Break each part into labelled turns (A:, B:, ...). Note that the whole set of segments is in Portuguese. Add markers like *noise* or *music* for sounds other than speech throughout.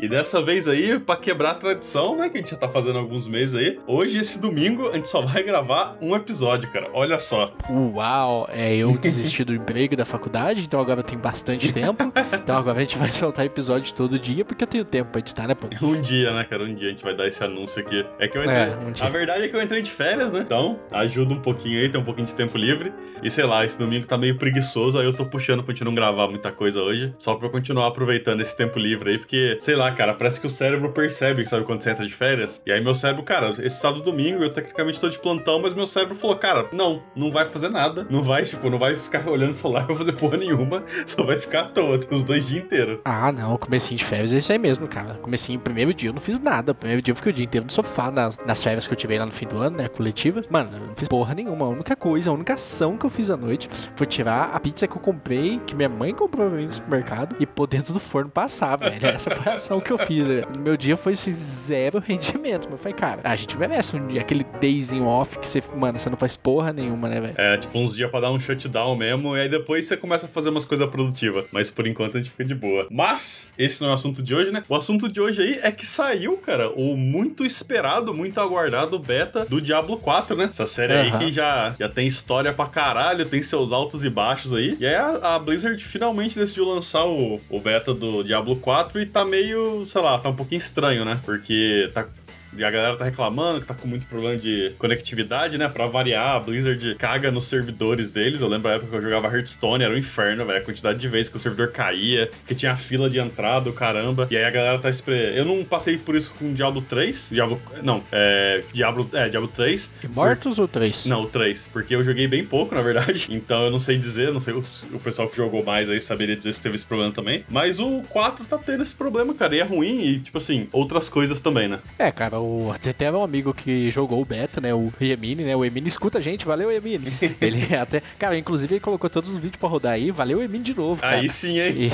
A: E dessa vez aí, pra quebrar a tradição, né, que a gente já tá fazendo há alguns meses aí, hoje, esse domingo, a gente só vai gravar um episódio, cara. Olha só.
B: Uau, é, eu desisti do emprego da faculdade, então agora eu tenho bastante tempo. Então agora a gente vai soltar episódio todo dia, porque eu tenho tempo pra editar, né, pô?
A: Um dia, né, cara? Um dia a gente vai dar esse anúncio aqui. É que eu entrei.
B: É, um dia.
A: A verdade é que eu entrei de férias, né? Então, ajuda um pouquinho aí, tem um pouquinho de tempo livre. E sei lá, esse domingo tá meio preguiçoso, aí eu tô puxando pra gente não gravar muita coisa hoje, só pra eu continuar aproveitando esse tempo livre aí, porque, sei lá, cara, parece que o cérebro percebe, sabe, quando você entra de férias. E aí meu cérebro, cara, esse sábado e domingo eu tecnicamente tô de plantão, mas meu cérebro falou, cara, não, não vai fazer nada. Não vai, tipo, não vai ficar *laughs* olhando o celular, vai fazer porra nenhuma, *laughs* só vai ficar à toa os dois dias inteiros.
B: Ah, não, comecinho de férias é isso aí mesmo, cara. Comecinho, primeiro dia eu não fiz nada. Primeiro dia eu fiquei o dia inteiro no sofá, nas, nas férias que eu tive lá no fim do ano, né, coletiva. Mano, eu não fiz porra nenhuma. A única coisa, a única ação que eu fiz à noite foi tirar a pizza que eu comprei, que minha mãe comprou pra mim no supermercado, e pôr dentro do forno passar, velho. Essa foi a ação que eu fiz, né? No meu dia foi esse zero rendimento. Mas eu falei, cara, a gente merece um dia, aquele dayzinho off que você, mano, você não faz porra nenhuma, né, velho?
A: É, tipo, uns dias pra dar um shutdown mesmo, e aí depois você começa a fazer umas coisas produtivas. Mas por enquanto a gente fica de boa. Mas, esse não é o assunto de hoje, né? O assunto de hoje aí é que saiu, cara, o muito esperado, muito aguardado beta do Diablo 4, né? Essa série aí
B: Aham.
A: que já, já tem história pra caralho, tem seus altos e baixos aí. E aí a, a Blizzard finalmente decidiu lançar o, o beta do Diablo 4 e tá meio, sei lá, tá um pouquinho estranho, né? Porque tá e a galera tá reclamando que tá com muito problema de conectividade, né? Pra variar, a Blizzard caga nos servidores deles. Eu lembro a época que eu jogava Hearthstone, era um inferno, velho. A quantidade de vezes que o servidor caía, que tinha fila de entrada, o caramba. E aí a galera tá esperando. Eu não passei por isso com Diablo 3. Diablo. Não, é. Diablo. É, Diablo 3.
B: Immortals ou três?
A: Não, o 3. Porque eu joguei bem pouco, na verdade. *laughs* Então eu não sei dizer, não sei o, o pessoal que jogou mais aí saberia dizer se teve esse problema também. Mas o 4 tá tendo esse problema, cara. E é ruim e, tipo assim, outras coisas também, né?
B: É, cara, o, até um amigo que jogou o beta, né? O Yemini, né? O Yemini escuta a gente, valeu, Yemini. *laughs* ele até. Cara, inclusive ele colocou todos os vídeos pra rodar aí, valeu, Yemini, de novo. Cara.
A: Aí sim, hein?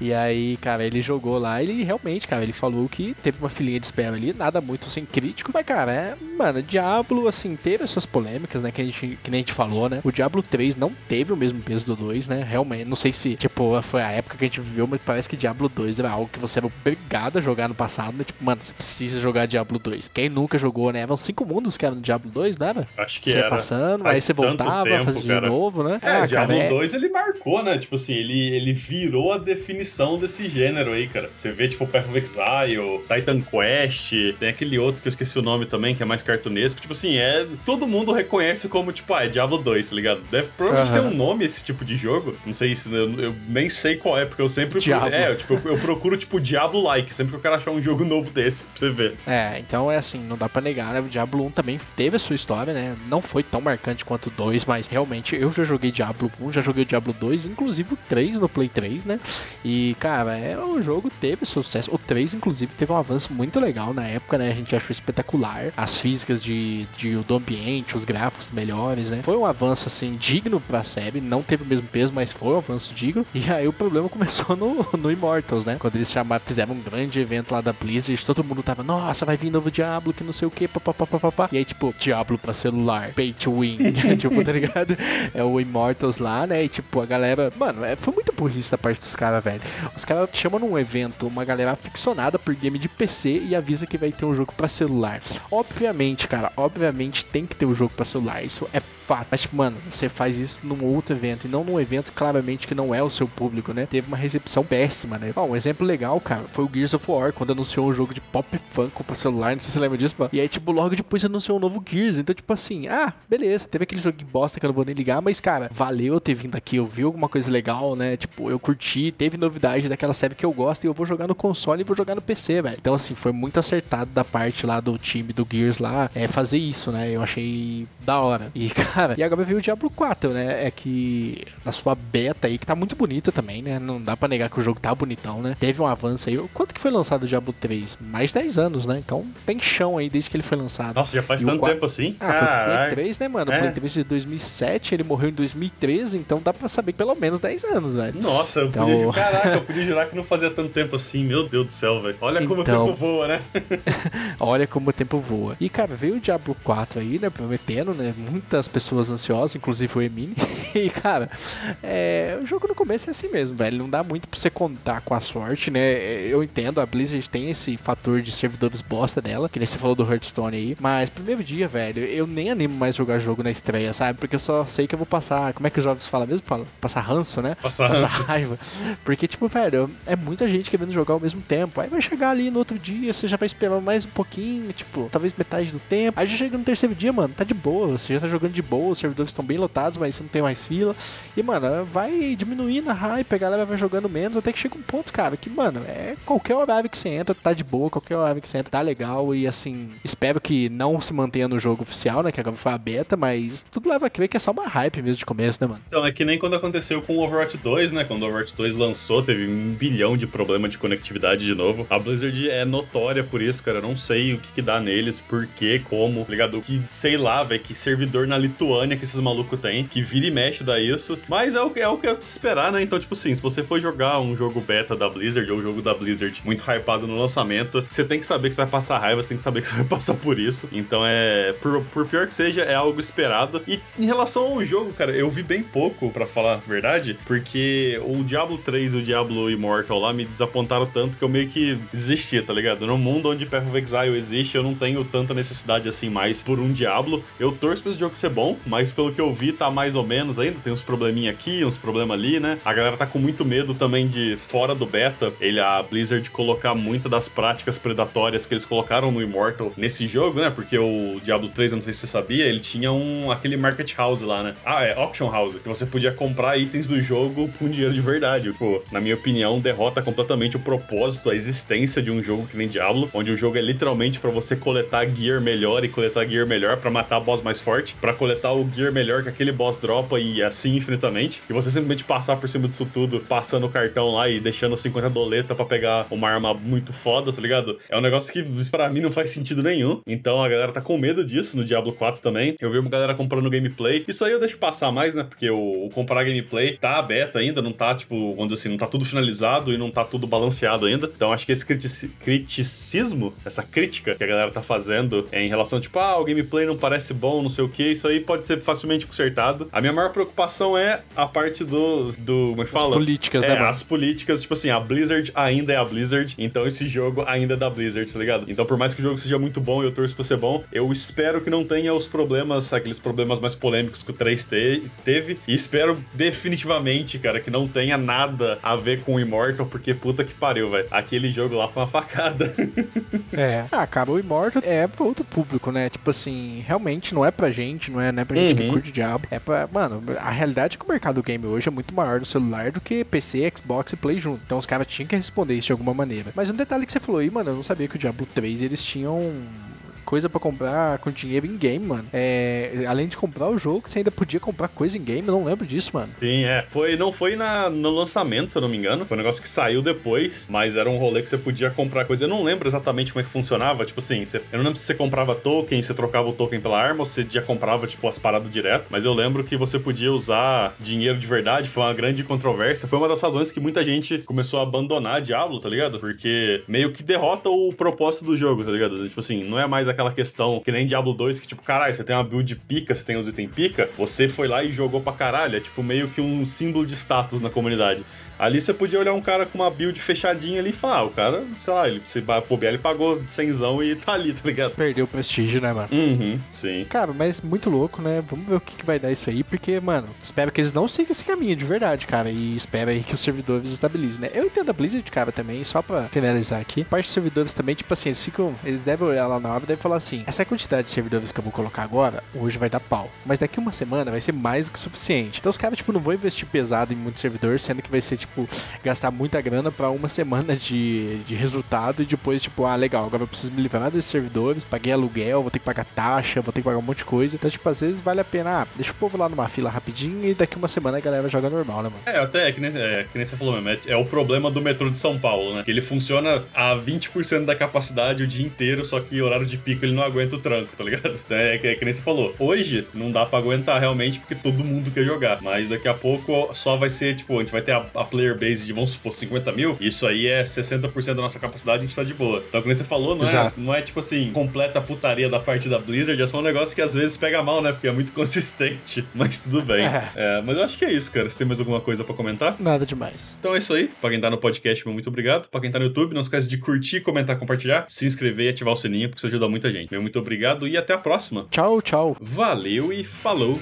B: E, *laughs* e aí, cara, ele jogou lá, ele realmente, cara, ele falou que teve uma filinha de espera ali, nada muito assim crítico, mas, cara, é, mano, Diablo, assim, teve as suas polêmicas, né, que, a gente, que nem a gente falou, né? O Diablo 3 não teve o mesmo peso do 2, né? Realmente, não sei se, tipo, foi a época que a gente viveu, mas parece que Diablo 2 era algo que você era obrigado a jogar no passado, né? Tipo, mano, você precisa jogar Diablo 2. Quem nunca jogou, né? Eram cinco mundos que eram no Diablo 2, não era?
A: Acho que
B: Você ia
A: era.
B: passando,
A: Faz
B: aí você voltava,
A: tempo,
B: fazia
A: cara.
B: de novo, né?
A: É, o Diablo
B: cara, é-
A: 2 ele marcou, né? Tipo assim, ele, ele virou a definição desse gênero aí, cara. Você vê, tipo, Path of Exile, Titan Quest, tem aquele outro que eu esqueci o nome também, que é mais cartunesco. Tipo assim, é. Todo mundo reconhece como, tipo, ah, é Diablo 2, tá ligado? Deve provavelmente
B: Aham.
A: ter um nome esse tipo de jogo. Não sei se. Eu, eu nem sei qual é, porque eu sempre.
B: Diablo.
A: É, eu, tipo, eu, eu procuro, tipo, Diablo-like, sempre que eu quero achar um jogo novo desse, pra você ver.
B: É, então é assim, não dá pra negar, né? O Diablo 1 também teve a sua história, né? Não foi tão marcante quanto o 2, mas realmente eu já joguei Diablo 1, já joguei o Diablo 2, inclusive o 3 no Play 3, né? E, cara, é, o jogo teve sucesso. O 3, inclusive, teve um avanço muito legal na época, né? A gente achou espetacular. As físicas de, de, do ambiente, os gráficos melhores, né? Foi um avanço, assim, digno pra série. Não teve o mesmo peso, mas foi um avanço digno. E aí o problema *laughs* começou no, no Immortals, né? Quando eles chamaram, fizeram um grande evento lá da Blizzard, todo mundo tava, nossa, vai vir novo Diablo, que não sei o que, papapá. E aí, tipo, Diablo pra celular, pay to win, *laughs* tipo, tá ligado? É o Immortals lá, né? E tipo, a galera, mano, é, foi muito burrice da parte dos caras, velho. Os caras chamam num evento uma galera aficionada por game de PC e avisa que vai ter um jogo pra celular. Obviamente, cara, obviamente tem que ter um jogo pra celular, isso é fato. Mas, tipo, mano, você faz isso num outro evento e não num evento claramente que não é o seu público, né? Teve uma recepção péssima, né? Ó, um exemplo legal, cara, foi o Gears of War, quando anunciou um jogo de Pop Funko pra celular, não sei se você lembra disso, mano. E aí, tipo, logo depois anunciou um novo Gears. Então, tipo assim, ah, beleza, teve aquele jogo bosta que eu não vou nem ligar, mas, cara, valeu eu ter vindo aqui, eu vi alguma coisa legal, né? Tipo, eu curti, teve novidade daquela série que eu gosto e eu vou jogar no console e vou jogar no PC, velho. Então, assim, foi muito acertado da parte lá do time do Gears lá, é fazer isso, né? Eu achei da hora. E, cara, e agora veio o Diablo 4, né? É que na sua beta aí, que tá muito bonita também, né? Não dá pra negar que o jogo tá bonitão, né? Teve um avanço aí. Quanto que foi lançado o Diablo 3? Mais de 10 anos, né? Então tem chão aí desde que ele foi lançado.
A: Nossa, já faz
B: E o
A: tanto
B: qua-
A: tempo assim?
B: Ah, foi pro Play
A: Caralho.
B: 3, né, mano? O
A: É.
B: Play 3 de 2007, ele morreu em 2013, então dá pra saber que pelo menos 10 anos, velho.
A: Nossa, eu
B: Então-
A: podia jurar, caraca, eu podia jurar que não fazia tanto tempo assim, meu Deus do céu, velho. Olha como
B: Então-
A: o tempo voa, né? *laughs*
B: Olha como o tempo voa. E, cara, veio o Diablo 4 aí, né? Prometendo, né? Muitas pessoas ansiosas, inclusive o Emini. *laughs* e, cara, é, o jogo no começo é assim mesmo, velho. Não dá muito pra você contar com a sorte, né? Eu entendo, a Blizzard tem esse fator de servidores bosta dela, que nem você falou do Hearthstone aí. Mas primeiro dia, velho, eu nem animo mais jogar jogo na estreia, sabe? Porque eu só sei que eu vou passar. Como é que os jovens falam mesmo? Passar ranço, né?
A: Passar,
B: Passar
A: ranço.
B: raiva. Porque, tipo, velho, é muita gente querendo jogar ao mesmo tempo. Aí vai chegar ali no outro dia, você já vai esperar mais um pouquinho, tipo, talvez metade do tempo. Aí já chega no terceiro dia, mano, tá de boa. Você já tá jogando de boa, os servidores estão bem lotados, mas você não tem mais fila. E, mano, vai diminuindo a hype, a galera vai jogando menos, até que chega um ponto, cara, que, mano, é qualquer horário que você entra, tá de boa, qualquer horário que você entra, tá legal. E, assim, espero que não se mantenha no jogo oficial, né, que agora foi a beta, mas tudo leva a crer que é só uma hype mesmo de começo, né, mano?
A: Então, é que nem quando aconteceu com o Overwatch 2, né? Quando o Overwatch 2 lançou, teve um bilhão de problema de conectividade de novo. A Blizzard é notória por isso, cara. Eu não sei o que, que dá neles, por quê, como, ligado? Que, sei lá, velho, servidor na Lituânia que esses malucos têm, que vira e mexe dá isso. Mas é o, é o que é de se esperar, né? Então, tipo assim, se você for jogar um jogo beta da Blizzard ou um jogo da Blizzard muito hypado no lançamento, você tem que saber que você vai passar raiva, você tem que saber que você *laughs* vai passar por isso. Então, é. Por, por pior que seja, é algo esperado. E em relação ao jogo, cara, eu vi bem pouco, pra falar a verdade, porque o Diablo 3 e o Diablo Immortal lá me desapontaram tanto que eu meio que desisti, tá ligado? No mundo onde Path of Exile existe, eu não tenho tanta necessidade assim mais por um Diablo. Eu torço pra esse jogo ser bom, mas pelo que eu vi, tá mais ou menos ainda. Tem uns probleminha aqui, uns problemas ali, né? A galera tá com muito medo também de, fora do beta, ele, a Blizzard colocar muito das práticas predatórias que eles colocaram no Immortal nesse jogo, né? Porque o Diablo 3, eu não sei se você sabia, ele tinha um aquele market house lá, né? Ah, é auction house, que você podia comprar itens do jogo com dinheiro de verdade. Pô, na minha opinião, derrota completamente o propósito, a existência de um jogo que nem Diablo, onde o jogo é literalmente pra você coletar gear melhor e coletar gear melhor pra matar boss mais forte, pra coletar o gear melhor que aquele boss dropa e assim infinitamente. E você simplesmente passar por cima disso tudo, passando o cartão lá e deixando 50 doleta pra pegar uma arma muito foda, tá ligado? É um negócio que pra mim não faz sentido nenhum. Então a galera tá com medo disso no Diablo 4 também. Eu vi uma galera comprando gameplay. Isso aí eu deixo passar mais, né? Porque o, o comprar gameplay tá aberto ainda, não tá, tipo, dizer assim, não tá tudo finalizado e não tá tudo balanceado ainda. Então acho que esse critici- criticismo, essa crítica que a galera tá fazendo é em relação, tipo, ah, o gameplay não parece bom, não sei o que, isso aí pode ser facilmente consertado. A minha maior preocupação é a parte do. do como é que fala?
B: políticas,
A: é,
B: né, mano?
A: As políticas, tipo assim, a Blizzard ainda é a Blizzard, então esse jogo ainda é da Blizzard, tá ligado? Então, por mais que o jogo seja muito bom e eu torço pra ser bom, eu espero que não tenha os problemas, aqueles problemas mais polêmicos que o 3 te- teve, e espero definitivamente, cara, que não tenha nada a ver com o Immortal, porque puta que pariu, velho. Aquele jogo lá foi uma facada. *laughs*
B: É. Ah, cara, o Immortal é pra outro público, né? Tipo assim, realmente não é pra gente, não é, não é pra gente que
A: Uhum.
B: curte diabo. É pra. Mano, a realidade é que o mercado game hoje é muito maior no celular do que PC, Xbox e Play junto. Então os caras tinham que responder isso de alguma maneira. Mas um detalhe que você falou aí, mano, eu não sabia que o Diablo 3 eles tinham. Coisa pra comprar com dinheiro em game, mano. É, além de comprar o jogo, você ainda podia comprar coisa em game. Eu não lembro disso, mano.
A: Sim, é. Foi, não foi na, no lançamento, se eu não me engano. Foi um negócio que saiu depois, mas era um rolê que você podia comprar coisa. Eu não lembro exatamente como é que funcionava. Tipo assim, você- eu não lembro se você comprava token, você trocava o token pela arma, ou se já comprava, tipo, as paradas direto. Mas eu lembro que você podia usar dinheiro de verdade. Foi uma grande controvérsia. Foi uma das razões que muita gente começou a abandonar Diablo, tá ligado? Porque meio que derrota o propósito do jogo, tá ligado? Tipo assim, não é mais aquela questão que nem Diablo 2, que tipo, caralho, você tem uma build pica, você tem os itens pica, você foi lá e jogou pra caralho. É tipo meio que um símbolo de status na comunidade. Ali você podia olhar um cara com uma build fechadinha ali e falar, ah, o cara, sei lá, ele, se bobear, ele pagou 100 e tá ali, tá ligado?
B: Perdeu o prestígio, né, mano?
A: Uhum, sim.
B: Cara, mas muito louco, né? Vamos ver o que, que vai dar isso aí, porque, mano, espero que eles não sigam esse caminho de verdade, cara. E espero aí que os servidores estabilizem, né? Eu entendo a Blizzard, cara, também, só pra finalizar aqui. Parte dos servidores também, tipo assim, eles ficam. Eles devem olhar lá na hora e devem falar assim: essa quantidade de servidores que eu vou colocar agora, hoje vai dar pau. Mas daqui uma semana vai ser mais do que suficiente. Então os caras, tipo, não vão investir pesado em muito servidor, sendo que vai ser, tipo, gastar muita grana pra uma *laughs* semana de, de resultado e depois, tipo, ah, legal, agora eu preciso me livrar desses servidores, paguei aluguel, vou ter que pagar taxa, vou ter que pagar um monte de coisa. Então, tipo, às vezes vale a pena, ah, deixa o povo lá numa fila rapidinho e daqui uma semana a galera joga normal, né, mano?
A: É, até é que nem, é, que nem você falou mesmo, é, é o problema do metrô de São Paulo, né? Que ele funciona a 20% da capacidade o dia inteiro, só que horário de pico rico, ele não aguenta o tranco, tá ligado? Então *laughs* é, é que nem você falou. Hoje não dá pra aguentar realmente, porque todo mundo quer jogar. Mas daqui a pouco só vai ser, tipo, a gente vai ter a, a player base de, vamos supor, 50 mil. Isso aí é 60% da nossa capacidade, a gente tá de boa. Então, como você falou, não é, não é tipo assim, completa putaria da parte da Blizzard, é só um negócio que às vezes pega mal, né? Porque é muito *laughs* consistente. Mas tudo bem. É. É, mas eu acho que é isso, cara. Você tem mais alguma coisa pra comentar?
B: Nada demais.
A: Então é isso aí. Pra quem tá no podcast, muito obrigado. Pra quem tá no YouTube, não esquece de curtir, comentar, compartilhar, se inscrever e ativar o sininho, porque isso ajuda muita gente. Meu muito obrigado e até a próxima.
B: Tchau, tchau.
A: Valeu e falou!